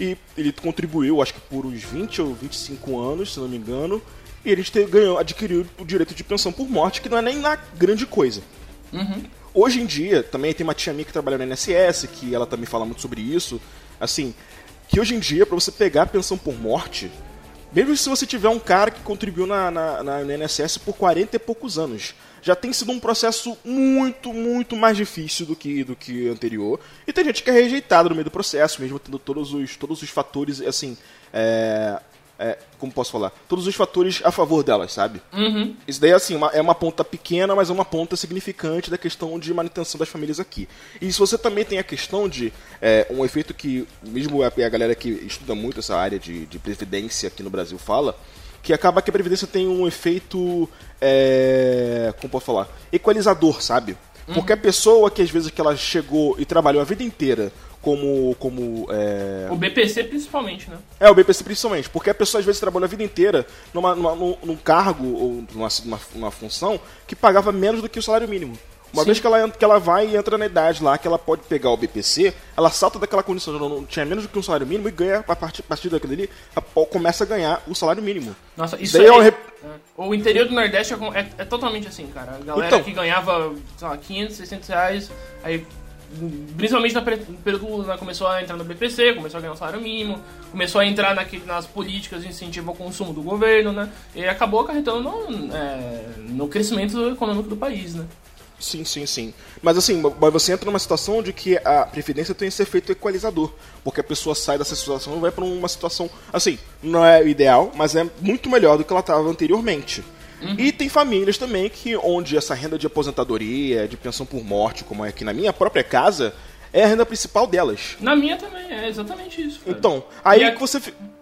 E ele contribuiu, acho que por uns 20 ou 25 anos, se não me engano. E ele ganhou, adquiriu o direito de pensão por morte, que não é nem na grande coisa. Uhum. Hoje em dia, também tem uma tia minha que trabalha no NSS, que ela também fala muito sobre isso. Assim, que hoje em dia, para você pegar a pensão por morte, mesmo se você tiver um cara que contribuiu na, na, na, no INSS por 40 e poucos anos, já tem sido um processo muito, muito mais difícil do que do que anterior. E tem gente que é rejeitada no meio do processo, mesmo tendo todos os, todos os fatores, assim, é, é, como posso falar? Todos os fatores a favor delas, sabe? Uhum. Isso daí assim, uma, é uma ponta pequena, mas é uma ponta significante da questão de manutenção das famílias aqui. E se você também tem a questão de é, um efeito que, mesmo a, a, galera que estuda muito essa área de, de previdência aqui no Brasil fala, que acaba que a previdência tem um efeito, é, como posso falar, equalizador, sabe? Uhum. Porque a pessoa que às vezes que ela chegou e trabalhou a vida inteira como. como é... O BPC principalmente, né? É, o BPC principalmente, porque a pessoa às vezes trabalha a vida inteira numa, numa, num, num cargo ou numa, numa, numa função que pagava menos do que o salário mínimo. Uma Sim. vez que ela, que ela vai e entra na idade lá, que ela pode pegar o BPC, ela salta daquela condição de não tinha menos do que um salário mínimo e ganha, a partir, a partir daquele ali, começa a ganhar o salário mínimo. Nossa, isso Daí é, é, O interior do Nordeste é, é, é, totalmente assim, cara. A galera então, que ganhava, sei lá, 500, 600 reais, aí principalmente no período né, começou a entrar no BPC, começou a ganhar um salário mínimo, começou a entrar naquele, nas políticas de incentivo ao consumo do governo, né? E acabou acarretando no, é, no crescimento econômico do país, né? Sim, sim, sim. Mas assim, você entra numa situação de que a previdência tem que ser feito equalizador. Porque a pessoa sai dessa situação e vai para uma situação, assim, não é ideal, mas é muito melhor do que ela estava anteriormente. Uhum. E tem famílias também que onde essa renda de aposentadoria, de pensão por morte, como é aqui na minha própria casa, é a renda principal delas. Na minha também, é exatamente isso. Cara. Então, aí que você.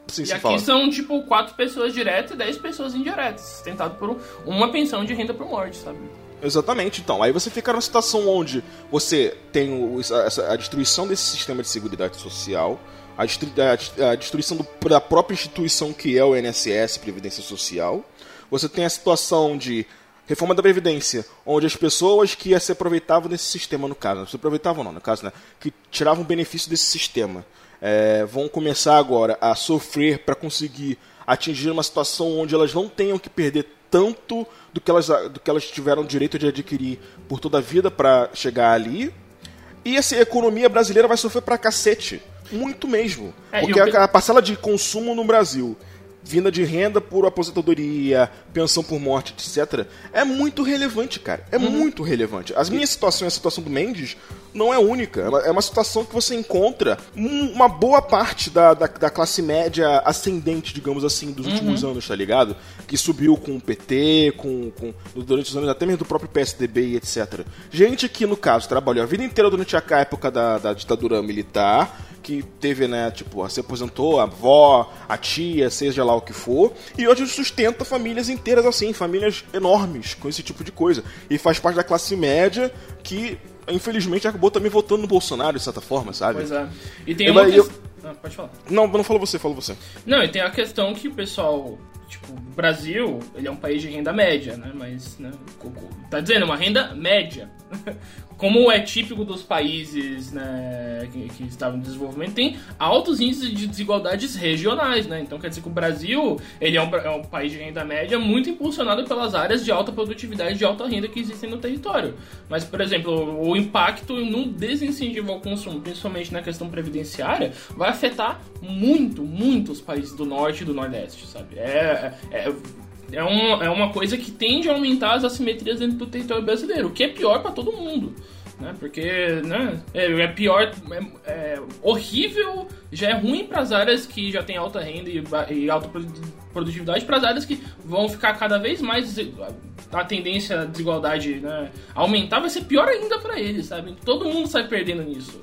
Sim, e aqui fala. são, tipo, quatro pessoas diretas e dez pessoas indiretas, sustentado por uma pensão de renda por morte, sabe? Exatamente, então. Aí você fica numa situação onde você tem o, a, a, destruição desse sistema de seguridade social, a, a, a destruição do, da própria instituição que é o INSS, Previdência Social. Você tem a situação de reforma da Previdência, onde as pessoas que se aproveitavam desse sistema, no caso, não se aproveitavam não, no caso, né, que tiravam benefício desse sistema, é, vão começar agora a sofrer para conseguir atingir uma situação onde elas não tenham que perder tanto do que elas, do que elas tiveram direito de adquirir por toda a vida para chegar ali. E essa economia brasileira vai sofrer pra cacete. Muito mesmo. É, porque a, a parcela de consumo no Brasil vinda de renda por aposentadoria, pensão por morte, etc., é muito relevante, cara. É uhum. muito relevante. As minhas situações, a situação do Mendes, não é única. É uma situação que você encontra uma boa parte da, da, da classe média ascendente, digamos assim, dos últimos uhum. anos, tá ligado? Que subiu com o PT, com, com, durante os anos até mesmo do próprio PSDB e etc. Gente que, no caso, trabalhou a vida inteira durante a época da, da ditadura militar, que teve, né, tipo, se aposentou, a avó, a tia, seja lá o que for, e hoje sustenta famílias inteiras assim, famílias enormes com esse tipo de coisa. E faz parte da classe média que infelizmente acabou também votando no Bolsonaro de certa forma, sabe? Pois é. E tem uma eu... ah, pode falar. Não, não fala você, fala você. Não, e tem a questão que o pessoal tipo, o Brasil, ele é um país de renda média, né? Mas, né, tá dizendo, uma renda média. como é típico dos países né, que, que, estavam em desenvolvimento, tem altos índices de desigualdades regionais, né? Então quer dizer que o Brasil ele é um, é um, país de renda média muito impulsionado pelas áreas de alta produtividade e de alta renda que existem no território. Mas, por exemplo, o impacto no desincentivo ao consumo, principalmente na questão previdenciária, vai afetar muito, muito os países do norte e do nordeste, sabe? É, é, é, um, é uma coisa que tende a aumentar as assimetrias dentro do território brasileiro, o que é pior para todo mundo. Né? Porque né, é, é pior, é, é, horrível, já é ruim para as áreas que já têm alta renda e, e alta produtividade, para as áreas que vão ficar cada vez mais a tendência à desigualdade né, aumentar, vai ser pior ainda para eles, sabe? Todo mundo sai perdendo nisso.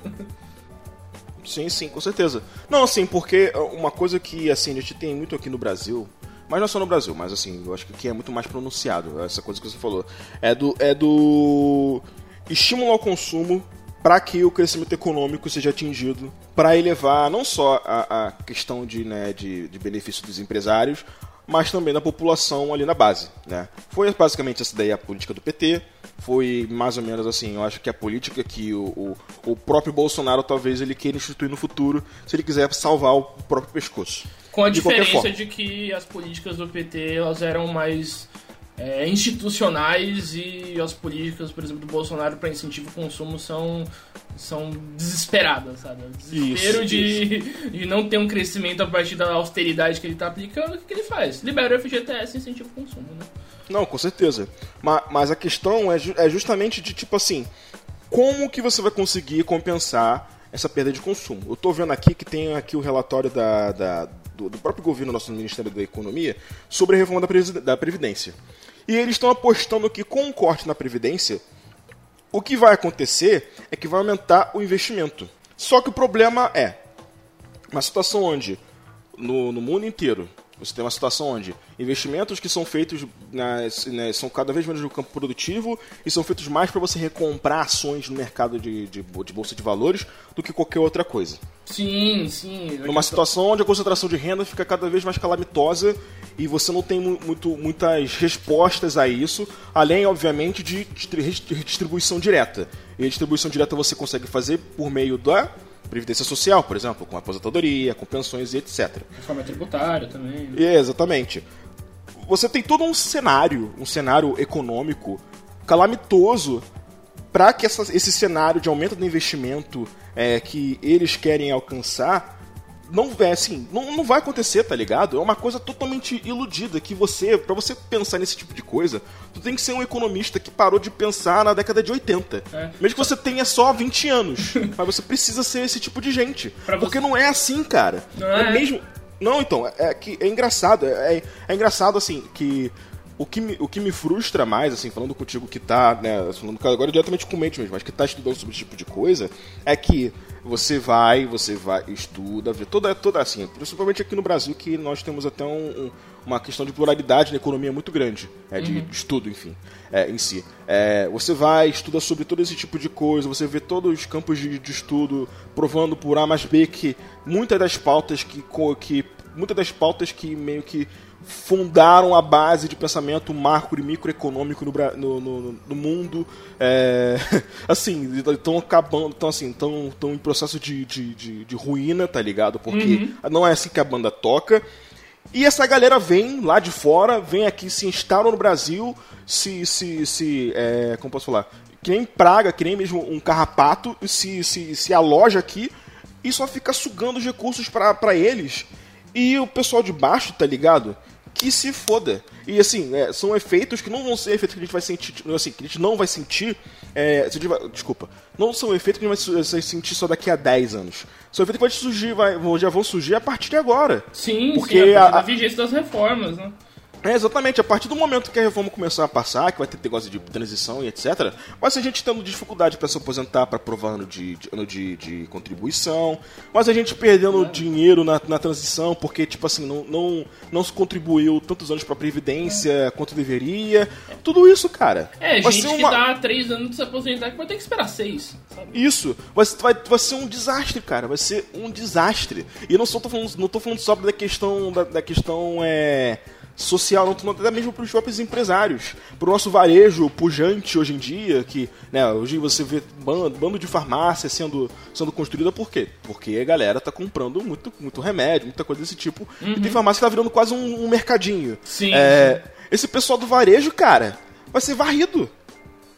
Sim, sim, com certeza. Não, assim, porque uma coisa que assim, a gente tem muito aqui no Brasil mas não é só no Brasil, mas assim, eu acho que aqui é muito mais pronunciado, essa coisa que você falou. É do, é do estímulo ao consumo para que o crescimento econômico seja atingido, para elevar não só a, a questão de, né, de, de benefício dos empresários, mas também da população ali na base. Né? Foi basicamente essa daí a política do PT, foi mais ou menos assim, eu acho que a política que o, o, o próprio Bolsonaro talvez ele queira instituir no futuro, se ele quiser salvar o próprio pescoço. Com a de diferença de que as políticas do PT elas eram mais é, institucionais e as políticas, por exemplo, do Bolsonaro para incentivo ao consumo são, são desesperadas, sabe? Desespero isso, de, isso. de não ter um crescimento a partir da austeridade que ele está aplicando, o que, que, ele faz? Libera o FGTS e incentivo ao consumo, né? Não, com certeza. Mas, mas a questão é, é justamente de tipo assim, como que você vai conseguir compensar essa perda de consumo? Eu estou vendo aqui que tem aqui o relatório da, da do, do, próprio governo, nosso Ministério da Economia, sobre a reforma da, da Previdência. E eles estão apostando que com o corte na Previdência, o que vai acontecer é que vai aumentar o investimento. Só que o problema é uma situação onde, no, no mundo inteiro, você tem uma situação onde investimentos que são feitos nas, né, são cada vez menos no campo produtivo e são feitos mais para você recomprar ações no mercado de, de, de, bolsa de valores do que qualquer outra coisa. Sim, sim. Numa situação onde a concentração de renda fica cada vez mais calamitosa e você não tem muito, muitas respostas a isso, além, obviamente, de redistribuição direta. E a distribuição direta você consegue fazer por meio da previdência social, por exemplo, com aposentadoria, com pensões e etc. Reforma tributária também. Né? É, exatamente. Você tem todo um cenário, um cenário econômico calamitoso para que essa, esse cenário de aumento do investimento é, que eles querem alcançar não é assim, não, não vai acontecer, tá ligado? É uma coisa totalmente iludida que você, para você pensar nesse tipo de coisa, tu tem que ser um economista que parou de pensar na década de 80. É. Mesmo que você tenha só 20 anos, mas você precisa ser esse tipo de gente. Pra Porque você... não é assim, cara. Não é, é mesmo Não, então, é, é que é engraçado, é, é, é engraçado assim que o que, me, o que me frustra mais, assim, falando contigo que tá, né, falando agora diretamente com o mente mesmo, mas que tá estudando sobre esse tipo de coisa, é que você vai, você vai, estuda, vê toda, toda assim, principalmente aqui no Brasil, que nós temos até um, um, uma questão de pluralidade na economia muito grande, é, de uhum. estudo, enfim, é, em si. É, você vai, estuda sobre todo esse tipo de coisa, você vê todos os campos de, de estudo, provando por A mais B que muitas das pautas que, que muitas das pautas que meio que fundaram a base de pensamento macro e microeconômico no, no, no, no mundo. É, assim, estão acabando, estão assim, estão em processo de, de, de, de, ruína, tá ligado? Porque uhum. não é assim que a banda toca. E essa galera vem lá de fora, vem aqui, se instala no Brasil, se. se, se é, como posso falar? Que nem praga, que nem mesmo um carrapato, se, se, se aloja aqui e só fica sugando os recursos para eles. E o pessoal de baixo, tá ligado? Que se foda. E assim, é, são efeitos que não vão ser efeitos que a gente vai sentir, assim, que a gente não vai sentir. É, desculpa, não são efeitos que a gente vai sentir só daqui a 10 anos. São efeitos que vai surgir, vai, já vão surgir a partir de agora. Sim, porque sim, a, a, a vigência das reformas, né? É, exatamente. A partir do momento que a reforma começar a passar, que vai ter negócio de transição e etc., ser a gente tendo dificuldade para se aposentar, para provar ano de, de, ano de, de contribuição, mas a gente perdendo é. dinheiro na, na transição, porque, tipo assim, não, não, não se contribuiu tantos anos para Previdência é. quanto deveria. Tudo isso, cara. É, vai gente uma... que dá três anos de se aposentar que vai ter que esperar seis. Sabe? Isso. Vai, vai, vai ser um desastre, cara. Vai ser um desastre. E não, só tô falando, não tô falando só da questão. Da, da questão. É social, não, até mesmo para os próprios empresários, para o nosso varejo pujante hoje em dia, que né, hoje você vê bando, bando de farmácia sendo, sendo construída, por quê? Porque a galera tá comprando muito, muito remédio, muita coisa desse tipo, uhum. e tem uhum. farmácia que tá virando quase um, um mercadinho. Sim, é. Esse pessoal do varejo, cara, vai ser varrido.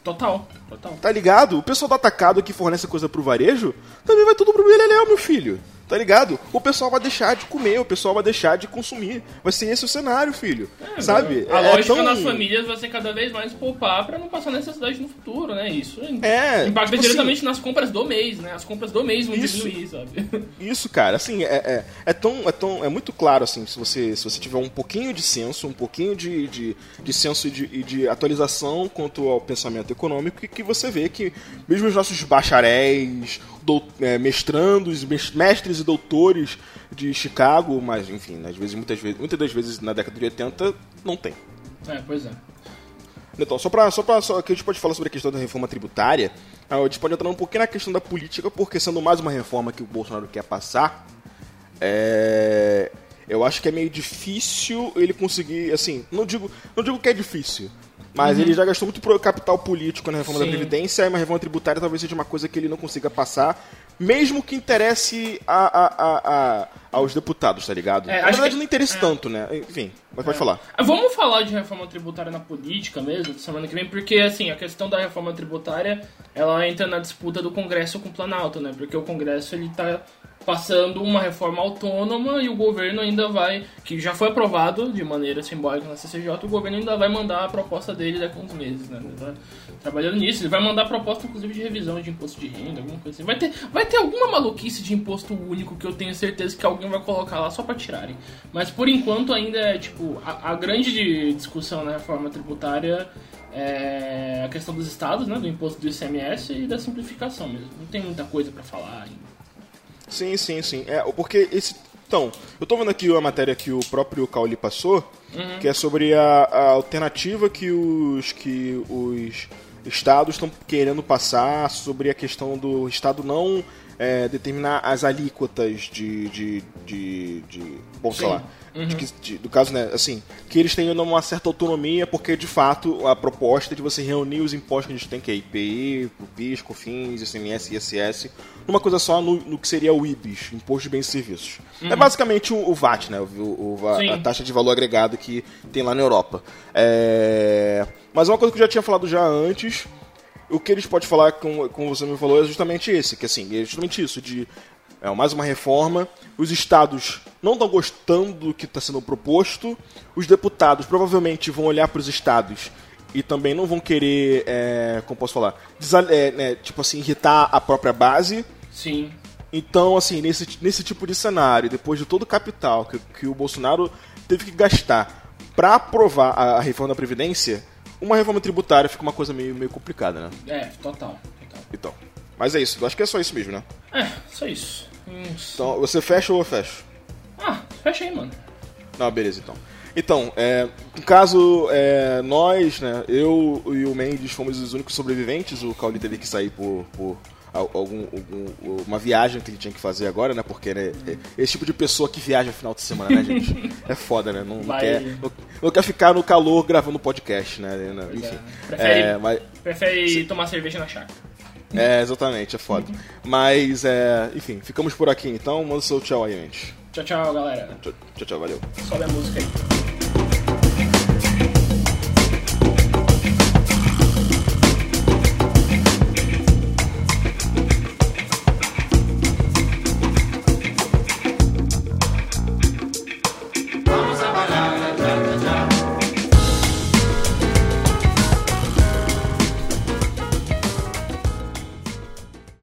Total, total. Tá ligado? O pessoal do atacado que fornece coisa pro varejo, também vai tudo pro Beleléu, meu filho. Tá ligado? O pessoal vai deixar de comer, o pessoal vai deixar de consumir. Vai ser esse o cenário, filho. É, sabe? A é, lógica tão... nas famílias vai ser cada vez mais poupar para não passar necessidade no futuro, né? Isso é, impacta tipo diretamente assim, nas compras do mês, né? As compras do mês vão isso, diminuir, sabe? Isso, cara, assim, é, é, é, tão, é tão. É muito claro, assim, se você, se você tiver um pouquinho de senso, um pouquinho de, de, de senso e de, de atualização quanto ao pensamento econômico, que, que você vê que mesmo os nossos bacharéis, do, é, mestrandos, mestres e doutores de Chicago, mas enfim, às vezes, muitas, vezes, muitas das vezes na década de 80 não tem. É, pois é. Então, só para só pra, só que a gente pode falar sobre a questão da reforma tributária, a gente pode entrar um pouquinho na questão da política, porque sendo mais uma reforma que o Bolsonaro quer passar, é, eu acho que é meio difícil ele conseguir, assim, não digo, não digo que é difícil, mas uhum. ele já gastou muito capital político na reforma Sim. da Previdência e uma reforma tributária talvez seja uma coisa que ele não consiga passar, mesmo que interesse a, a, a, aos deputados, tá ligado? É, na verdade, que... não interessa é. tanto, né? Enfim, mas pode é. falar. Vamos falar de reforma tributária na política mesmo, semana que vem, porque, assim, a questão da reforma tributária, ela entra na disputa do Congresso com o Planalto, né? Porque o Congresso, ele tá passando uma reforma autônoma e o governo ainda vai, que já foi aprovado de maneira simbólica na CCJ, o governo ainda vai mandar a proposta dele daqui a uns meses, né? Ele tá trabalhando nisso, ele vai mandar a proposta, inclusive, de revisão de imposto de renda, alguma coisa assim. Vai ter, vai ter alguma maluquice de imposto único que eu tenho certeza que alguém vai colocar lá só pra tirarem. Mas por enquanto ainda é, tipo, a, a grande discussão na reforma tributária é a questão dos estados, né? Do imposto do ICMS e da simplificação mesmo. Não tem muita coisa para falar ainda. Sim, sim, sim. É, porque esse. Então, eu tô vendo aqui a matéria que o próprio Cauli passou, uhum. que é sobre a, a, alternativa que os, que os estados estão querendo passar sobre a questão do estado não é, determinar as alíquotas de. de, de, de bom, sei lá Uhum. De, de, do caso, né, assim, que eles tenham uma certa autonomia, porque de fato a proposta de você reunir os impostos que a gente tem, que é IPI, PIS, COFINS, ICMS e ISS, numa coisa só no, no, que seria o IBIS, Imposto de Bens e Serviços. É uhum. É basicamente o, o VAT, né, o, o, a taxa de valor agregado que tem lá na Europa. É... Mas uma coisa que eu já tinha falado já antes o que eles podem falar, como, como você me falou, é justamente esse, que assim, é justamente isso, de é, mais uma reforma, os estados não estão gostando do que está sendo proposto, os deputados provavelmente vão olhar para os estados e também não vão querer, é, como posso falar, é, né, tipo assim, irritar a própria base. Sim. Então, assim, nesse, nesse tipo de cenário, depois de todo o capital que, que o Bolsonaro teve que gastar para aprovar a, a reforma da Previdência, uma reforma tributária fica uma coisa meio, meio complicada, né? É, total, total. Então. Mas é isso, eu acho que é só isso mesmo, né? É, só isso. Então, você fecha ou eu fecho? Ah, fecha aí, mano. Não, beleza, então. Então, é, no caso, é, nós, né, eu e o Mendes fomos os únicos sobreviventes. O Cauli teve que sair por, por algum, algum, uma viagem que ele tinha que fazer agora, né? Porque né, é esse tipo de pessoa que viaja no final de semana, né, gente? É foda, né? Não, não quer, não, não, quer ficar no calor gravando podcast, né? Enfim. É. Prefere, é, mas... prefere tomar cerveja na chácara. É, exatamente, é foda. Mas, é, enfim, ficamos por aqui então. Manda seu tchau aí, gente. Tchau, tchau, galera. Tchau, tchau, valeu. Sobe a música aí.